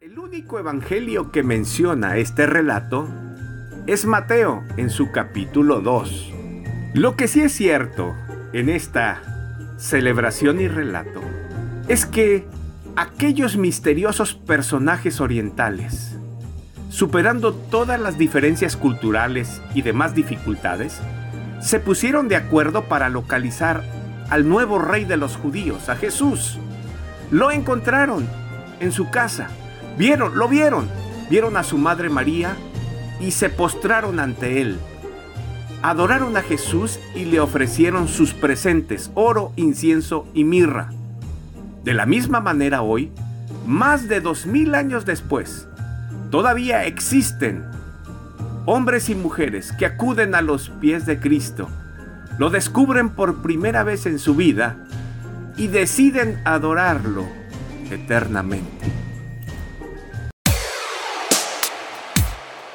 El único evangelio que menciona este relato es Mateo en su capítulo 2. Lo que sí es cierto en esta celebración y relato es que aquellos misteriosos personajes orientales, superando todas las diferencias culturales y demás dificultades, se pusieron de acuerdo para localizar al nuevo rey de los judíos, a Jesús. Lo encontraron en su casa. Vieron, lo vieron. Vieron a su madre María y se postraron ante él. Adoraron a Jesús y le ofrecieron sus presentes, oro, incienso y mirra. De la misma manera hoy, más de dos mil años después, todavía existen hombres y mujeres que acuden a los pies de Cristo, lo descubren por primera vez en su vida y deciden adorarlo eternamente.